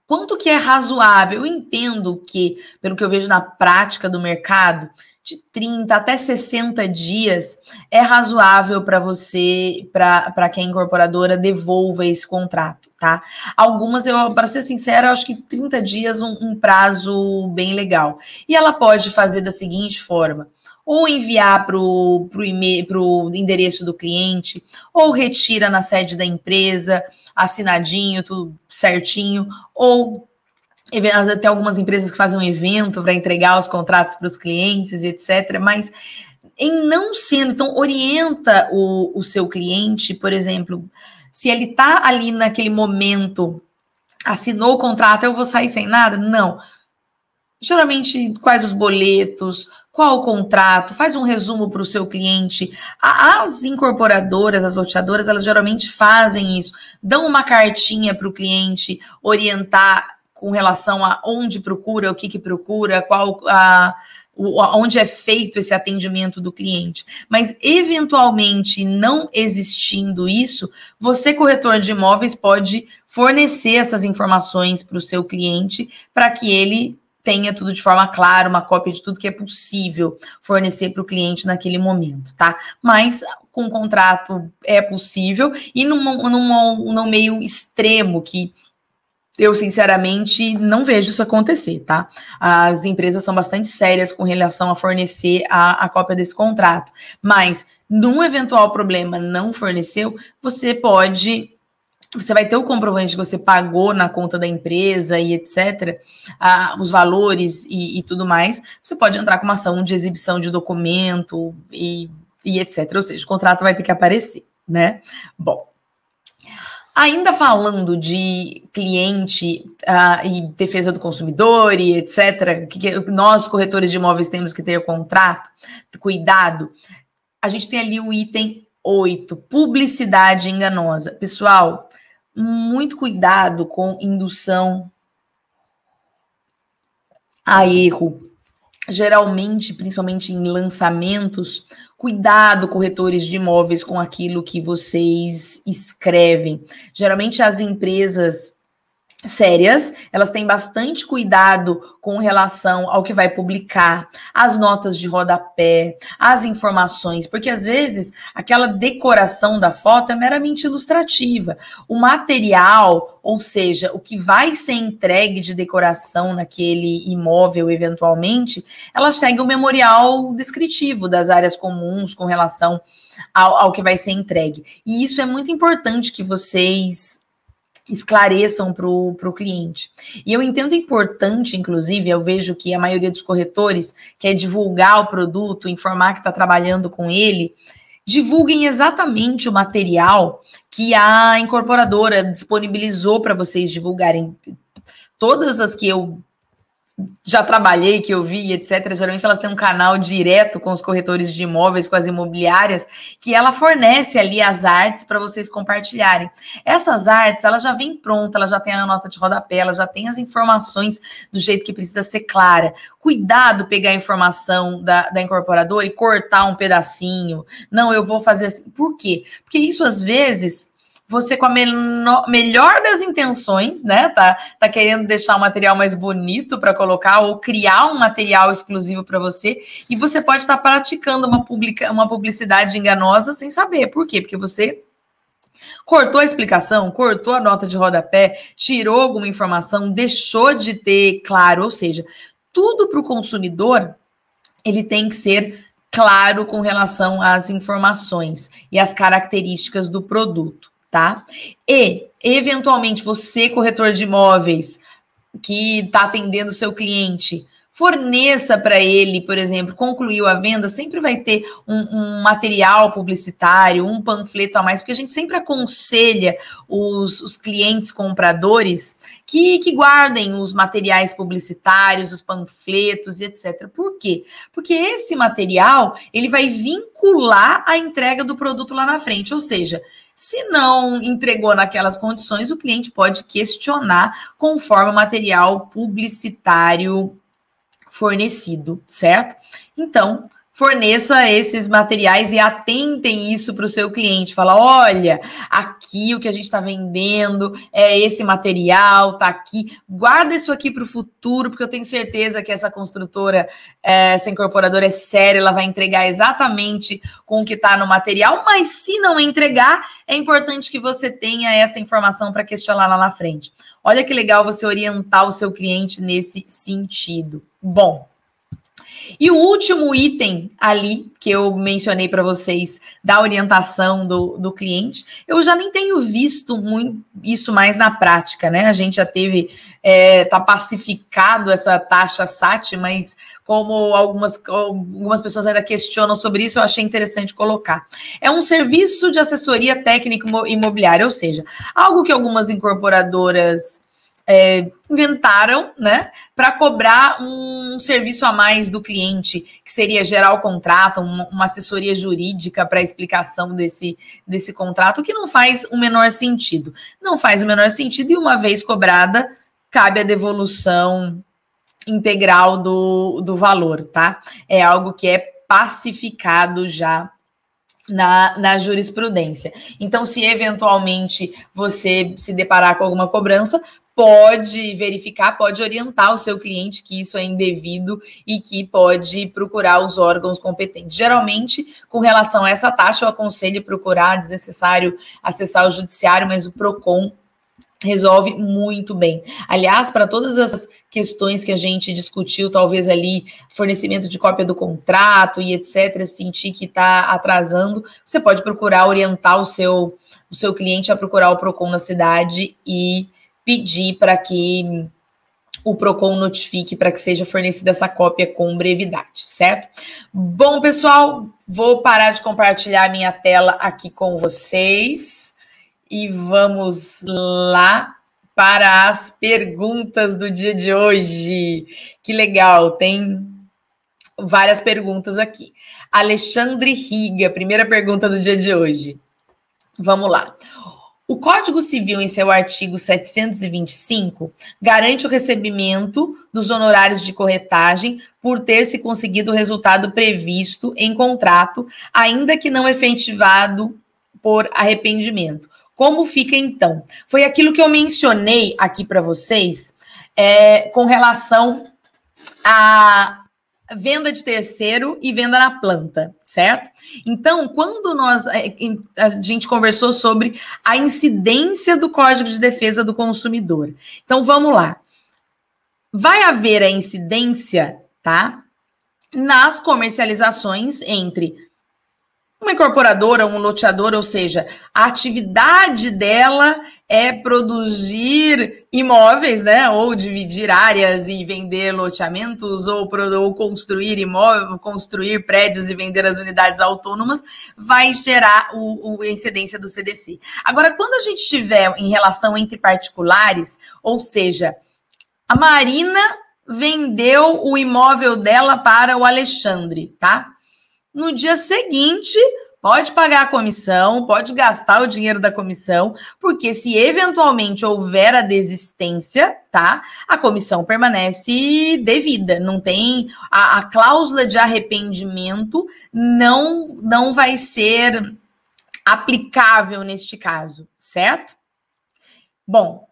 quanto que é razoável? Eu entendo que, pelo que eu vejo na prática do mercado, de 30 até 60 dias é razoável para você, para que a incorporadora devolva esse contrato, tá? Algumas, eu, para ser sincera, acho que 30 dias um, um prazo bem legal. E ela pode fazer da seguinte forma: ou enviar para o endereço do cliente, ou retira na sede da empresa, assinadinho, tudo certinho, ou até algumas empresas que fazem um evento para entregar os contratos para os clientes, etc. Mas em não sendo, então orienta o, o seu cliente, por exemplo, se ele está ali naquele momento, assinou o contrato, eu vou sair sem nada? Não. geralmente quais os boletos, qual o contrato, faz um resumo para o seu cliente. As incorporadoras, as loteadoras, elas geralmente fazem isso, dão uma cartinha para o cliente orientar com relação a onde procura, o que, que procura, qual a onde é feito esse atendimento do cliente. Mas, eventualmente, não existindo isso, você, corretor de imóveis, pode fornecer essas informações para o seu cliente para que ele tenha tudo de forma clara, uma cópia de tudo que é possível fornecer para o cliente naquele momento, tá? Mas com o contrato é possível e num, num, num meio extremo que eu, sinceramente, não vejo isso acontecer, tá? As empresas são bastante sérias com relação a fornecer a, a cópia desse contrato. Mas, num eventual problema não forneceu, você pode você vai ter o comprovante que você pagou na conta da empresa e etc., os valores e, e, tudo mais. Você pode entrar com uma ação de exibição de documento e, e etc. Ou seja, o contrato vai ter que aparecer, né? Bom, Ainda falando de cliente uh, e defesa do consumidor e etc., que, que nós, corretores de imóveis, temos que ter contrato, cuidado, a gente tem ali o item 8, publicidade enganosa. Pessoal, muito cuidado com indução a erro geralmente, principalmente em lançamentos, cuidado, corretores de imóveis, com aquilo que vocês escrevem. Geralmente as empresas sérias, elas têm bastante cuidado com relação ao que vai publicar, as notas de rodapé, as informações, porque às vezes aquela decoração da foto é meramente ilustrativa. O material, ou seja, o que vai ser entregue de decoração naquele imóvel eventualmente, ela segue o memorial descritivo das áreas comuns com relação ao, ao que vai ser entregue. E isso é muito importante que vocês esclareçam para o cliente. E eu entendo importante, inclusive, eu vejo que a maioria dos corretores quer divulgar o produto, informar que está trabalhando com ele, divulguem exatamente o material que a incorporadora disponibilizou para vocês divulgarem. Todas as que eu já trabalhei, que eu vi, etc., geralmente elas têm um canal direto com os corretores de imóveis, com as imobiliárias, que ela fornece ali as artes para vocês compartilharem. Essas artes, ela já vem pronta, ela já tem a nota de rodapé, ela já tem as informações do jeito que precisa ser clara. Cuidado pegar a informação da, da incorporadora e cortar um pedacinho. Não, eu vou fazer assim. Por quê? Porque isso, às vezes, você com a melhor das intenções, né, tá, tá querendo deixar o material mais bonito para colocar ou criar um material exclusivo para você, e você pode estar tá praticando uma, publica, uma publicidade enganosa sem saber. Por quê? Porque você cortou a explicação, cortou a nota de rodapé, tirou alguma informação, deixou de ter claro, ou seja, tudo para o consumidor ele tem que ser claro com relação às informações e às características do produto tá? E, eventualmente, você, corretor de imóveis, que está atendendo o seu cliente, forneça para ele, por exemplo, concluiu a venda, sempre vai ter um, um, material publicitário, um panfleto a mais, porque a gente sempre aconselha os, os clientes compradores que, que guardem os materiais publicitários, os panfletos e etc. Por quê? Porque esse material ele vai vincular a entrega do produto lá na frente, ou seja, se não entregou naquelas condições, o cliente pode questionar conforme o material publicitário fornecido, certo? Então, forneça esses materiais e atentem isso para o seu cliente. Fala, olha, aqui o que a gente está vendendo é esse material, tá aqui. Guarda isso aqui para o futuro, porque eu tenho certeza que essa construtora, é, essa incorporadora é séria, ela vai entregar exatamente com o que está no material. Mas se não entregar, é importante que você tenha essa informação para questionar lá na frente. Olha que legal você orientar o seu cliente nesse sentido. Bom, e o último item ali que eu mencionei para vocês da orientação do, do cliente, eu já nem tenho visto muito isso mais na prática, né? A gente já teve, é, tá pacificado essa taxa SAT, mas como algumas, algumas pessoas ainda questionam sobre isso, eu achei interessante colocar. É um serviço de assessoria técnica imobiliária, ou seja, algo que algumas incorporadoras é, inventaram, né, para cobrar um serviço a mais do cliente, que seria gerar o contrato, uma, uma assessoria jurídica para explicação desse, desse contrato, que não faz o menor sentido. Não faz o menor sentido, e uma vez cobrada, cabe a devolução integral do, do valor, tá? É algo que é pacificado já na, na jurisprudência. Então, se eventualmente você se deparar com alguma cobrança, pode verificar, pode orientar o seu cliente que isso é indevido e que pode procurar os órgãos competentes. Geralmente, com relação a essa taxa, eu aconselho procurar, desnecessário acessar o judiciário, mas o PROCON resolve muito bem. Aliás, para todas as questões que a gente discutiu, talvez ali fornecimento de cópia do contrato e etc, sentir que está atrasando, você pode procurar orientar o seu o seu cliente a procurar o Procon na cidade e pedir para que o Procon notifique para que seja fornecida essa cópia com brevidade, certo? Bom, pessoal, vou parar de compartilhar minha tela aqui com vocês e vamos lá para as perguntas do dia de hoje. Que legal, tem várias perguntas aqui. Alexandre Riga, primeira pergunta do dia de hoje. Vamos lá. O Código Civil, em seu artigo 725, garante o recebimento dos honorários de corretagem por ter se conseguido o resultado previsto em contrato, ainda que não efetivado por arrependimento. Como fica então? Foi aquilo que eu mencionei aqui para vocês é, com relação a venda de terceiro e venda na planta, certo? Então, quando nós é, a gente conversou sobre a incidência do Código de Defesa do Consumidor. Então, vamos lá. Vai haver a incidência, tá? Nas comercializações entre uma incorporadora, um loteador, ou seja, a atividade dela é produzir imóveis, né? Ou dividir áreas e vender loteamentos, ou, ou construir imóveis, construir prédios e vender as unidades autônomas, vai gerar o, o incidência do CDC. Agora, quando a gente tiver em relação entre particulares, ou seja, a Marina vendeu o imóvel dela para o Alexandre, tá? No dia seguinte, pode pagar a comissão, pode gastar o dinheiro da comissão, porque se eventualmente houver a desistência, tá? A comissão permanece devida, não tem a, a cláusula de arrependimento não não vai ser aplicável neste caso, certo? Bom,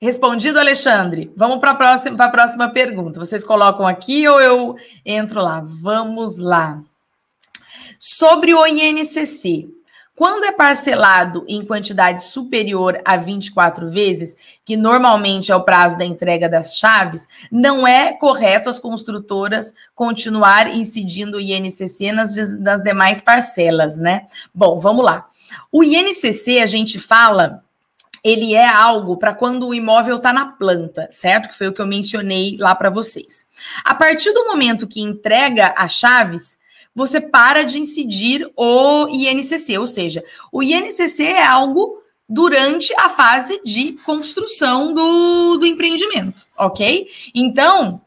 respondido, Alexandre. Vamos para a próxima, próxima pergunta. Vocês colocam aqui ou eu entro lá? Vamos lá. Sobre o INCC, quando é parcelado em quantidade superior a 24 vezes, que normalmente é o prazo da entrega das chaves, não é correto as construtoras continuar incidindo o INCC nas, nas demais parcelas, né? Bom, vamos lá. O INCC, a gente fala ele é algo para quando o imóvel está na planta, certo? Que foi o que eu mencionei lá para vocês. A partir do momento que entrega as chaves, você para de incidir o INCC, ou seja, o INCC é algo durante a fase de construção do, do empreendimento, ok? Então,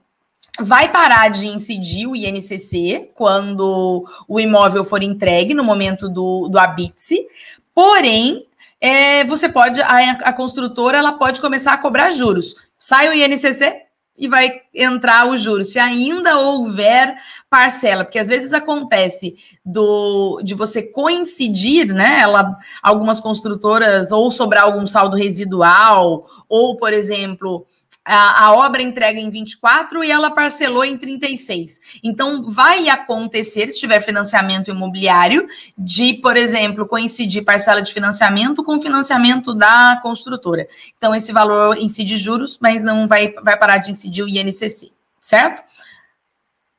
vai parar de incidir o INCC quando o imóvel for entregue no momento do, do habite porém, é, você pode, a, a construtora, ela pode começar a cobrar juros. Sai o INCC, e vai entrar o juro, se ainda houver parcela, porque às vezes acontece do de você coincidir, né? Ela, algumas construtoras ou sobrar algum saldo residual, ou, por exemplo, a, a, obra entrega em 24 e ela parcelou em 36. Então, vai acontecer, se tiver financiamento imobiliário, de, por exemplo, coincidir parcela de financiamento com financiamento da construtora. Então, esse valor incide juros, mas não vai, vai parar de incidir o INCC, certo?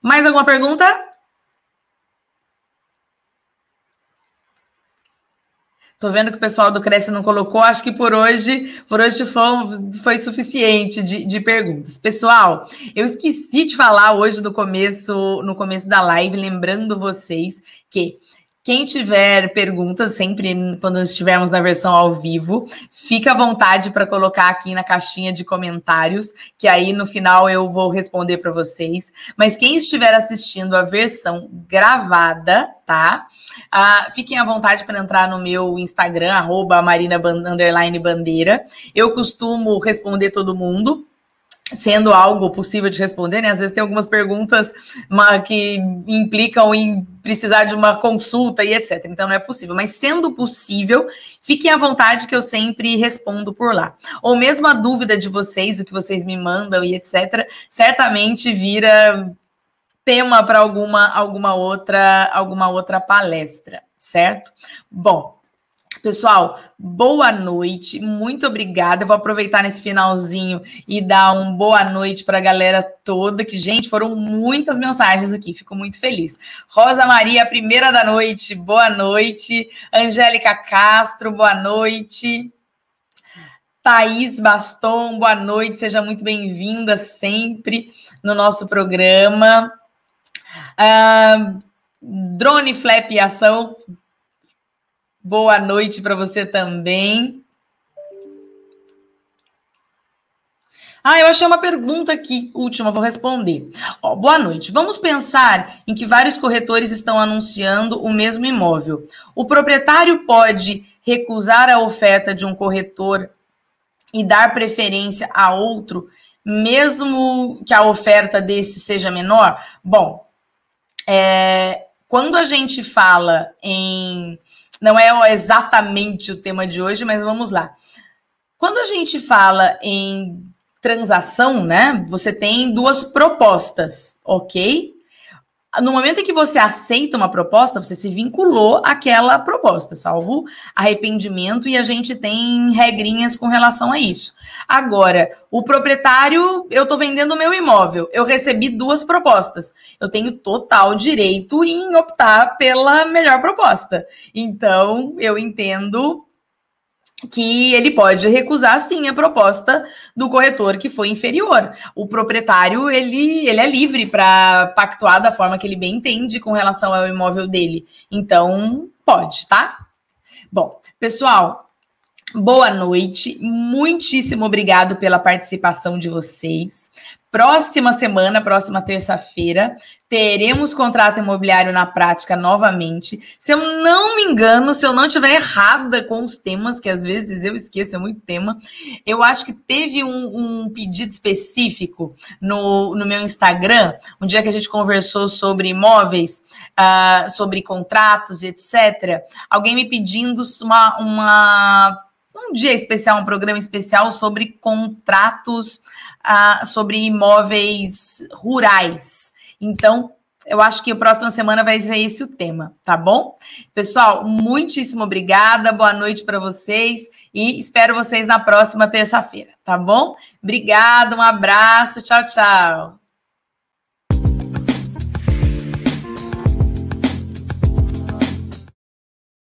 Mais alguma pergunta? Tô vendo que o pessoal do Cresce não colocou. Acho que por hoje, por hoje foi, foi suficiente de, de, perguntas. Pessoal, eu esqueci de falar hoje no começo, no começo da live, lembrando vocês que Quem tiver perguntas, sempre quando estivermos na versão ao vivo, fica à vontade para colocar aqui na caixinha de comentários, que aí no final eu vou responder para vocês. Mas quem estiver assistindo a versão gravada, tá? Ah, fiquem à vontade para entrar no meu Instagram, arroba Marina Bandeira. Eu costumo responder todo mundo sendo algo possível de responder, né? Às vezes tem algumas perguntas que implicam em precisar de uma consulta e etc. Então não é possível. Mas sendo possível, fiquem à vontade que eu sempre respondo por lá. Ou mesmo a dúvida de vocês, o que vocês me mandam e etc. Certamente vira tema para alguma alguma outra alguma outra palestra, certo? Bom, Pessoal, boa noite, muito obrigada. Eu vou aproveitar nesse finalzinho e dar um boa noite para a galera toda, que, gente, foram muitas mensagens aqui, fico muito feliz. Rosa Maria, primeira da noite, boa noite. Angélica Castro, boa noite. Thaís Baston, boa noite, seja muito bem-vinda sempre no nosso programa. Uh, Drone Flap Ação, Boa noite para você também. Ah, eu achei uma pergunta aqui, última, vou responder. Boa noite. Vamos pensar em que vários corretores estão anunciando o mesmo imóvel. O proprietário pode recusar a oferta de um corretor e dar preferência a outro, mesmo que a oferta desse seja menor? Bom, é, quando a gente fala em não é exatamente o tema de hoje, mas vamos lá. Quando a gente fala em transação, né? Você tem duas propostas, ok? No momento em que você aceita uma proposta, você se vinculou àquela proposta, salvo arrependimento, e a gente tem regrinhas com relação a isso. Agora, o proprietário, eu estou vendendo o meu imóvel, eu recebi duas propostas. Eu tenho total direito em optar pela melhor proposta. Então, eu entendo que ele pode recusar sim a proposta do corretor que foi inferior. O proprietário ele, ele é livre para pactuar da forma que ele bem entende com relação ao imóvel dele. Então, pode, tá? Bom, pessoal, boa noite. Muitíssimo obrigado pela participação de vocês. Próxima semana, próxima terça-feira, teremos contrato imobiliário na prática novamente. Se eu não me engano, se eu não estiver errada com os temas, que às vezes eu esqueço, é muito tema, eu acho que teve um, um pedido específico no, no meu Instagram, um dia que a gente conversou sobre imóveis, uh, sobre contratos etc. Alguém me pedindo uma, uma um dia especial, um programa especial sobre contratos uh, sobre imóveis rurais. Então, eu acho que a próxima semana vai ser esse o tema, tá bom? Pessoal, muitíssimo obrigada, boa noite para vocês e espero vocês na próxima terça-feira, tá bom? Obrigada, um abraço, tchau, tchau.